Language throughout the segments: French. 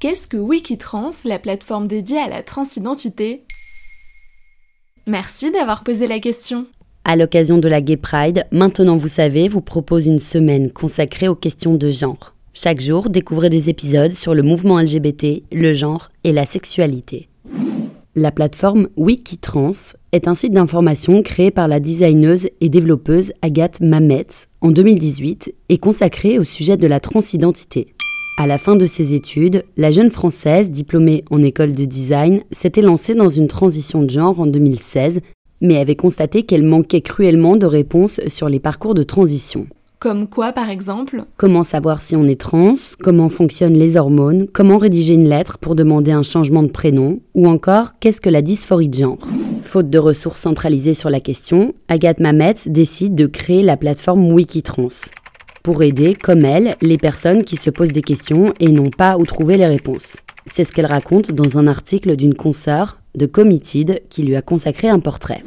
Qu'est-ce que Wikitrans, la plateforme dédiée à la transidentité? Merci d'avoir posé la question. À l'occasion de la Gay Pride, Maintenant vous savez vous propose une semaine consacrée aux questions de genre. Chaque jour, découvrez des épisodes sur le mouvement LGBT, le genre et la sexualité. La plateforme Wikitrans est un site d'information créé par la designeuse et développeuse Agathe Mametz en 2018 et consacré au sujet de la transidentité. À la fin de ses études, la jeune Française, diplômée en école de design, s'était lancée dans une transition de genre en 2016, mais avait constaté qu'elle manquait cruellement de réponses sur les parcours de transition. Comme quoi, par exemple? Comment savoir si on est trans? Comment fonctionnent les hormones? Comment rédiger une lettre pour demander un changement de prénom? Ou encore, qu'est-ce que la dysphorie de genre? Faute de ressources centralisées sur la question, Agathe Mametz décide de créer la plateforme Wikitrans pour aider, comme elle, les personnes qui se posent des questions et n'ont pas où trouver les réponses. C'est ce qu'elle raconte dans un article d'une consoeur de Committed qui lui a consacré un portrait.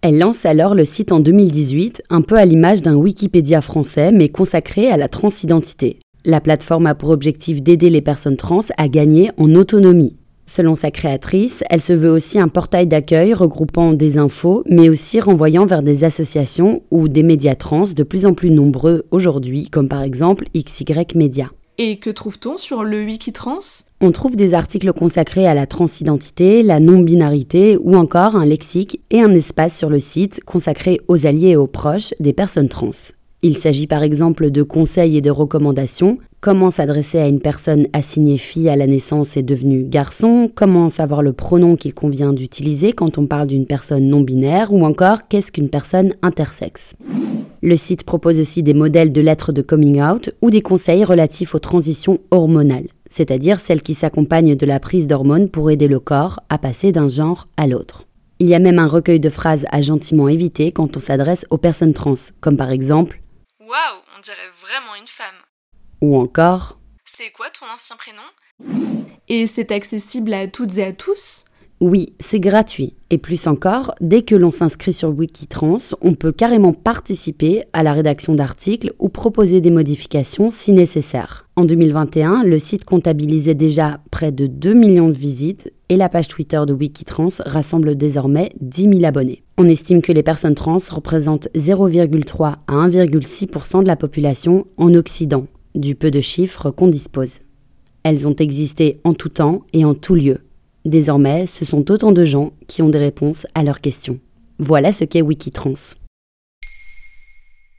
Elle lance alors le site en 2018, un peu à l'image d'un Wikipédia français, mais consacré à la transidentité. La plateforme a pour objectif d'aider les personnes trans à gagner en autonomie. Selon sa créatrice, elle se veut aussi un portail d'accueil regroupant des infos, mais aussi renvoyant vers des associations ou des médias trans de plus en plus nombreux aujourd'hui, comme par exemple XY Media. Et que trouve-t-on sur le Wikitrans On trouve des articles consacrés à la transidentité, la non-binarité ou encore un lexique et un espace sur le site consacré aux alliés et aux proches des personnes trans. Il s'agit par exemple de conseils et de recommandations, comment s'adresser à une personne assignée fille à la naissance et devenue garçon, comment savoir le pronom qu'il convient d'utiliser quand on parle d'une personne non binaire, ou encore qu'est-ce qu'une personne intersexe? Le site propose aussi des modèles de lettres de coming out ou des conseils relatifs aux transitions hormonales, c'est-à-dire celles qui s'accompagnent de la prise d'hormones pour aider le corps à passer d'un genre à l'autre. Il y a même un recueil de phrases à gentiment éviter quand on s'adresse aux personnes trans, comme par exemple Waouh, on dirait vraiment une femme. Ou encore C'est quoi ton ancien prénom? Et c'est accessible à toutes et à tous? oui, c'est gratuit. Et plus encore, dès que l'on s'inscrit sur Wikitrans, on peut carrément participer à la rédaction d'articles ou proposer des modifications si nécessaire. En 2021, le site comptabilisait déjà près de 2 millions de visites et la page Twitter de Wikitrans rassemble désormais 10 000 abonnés. On estime que les personnes trans représentent 0,3 à 1,6% de la population en Occident, du peu de chiffres qu'on dispose. Elles ont existé en tout temps et en tout lieu Désormais, ce sont autant de gens qui ont des réponses à leurs questions. Voilà ce qu'est Wikitrans.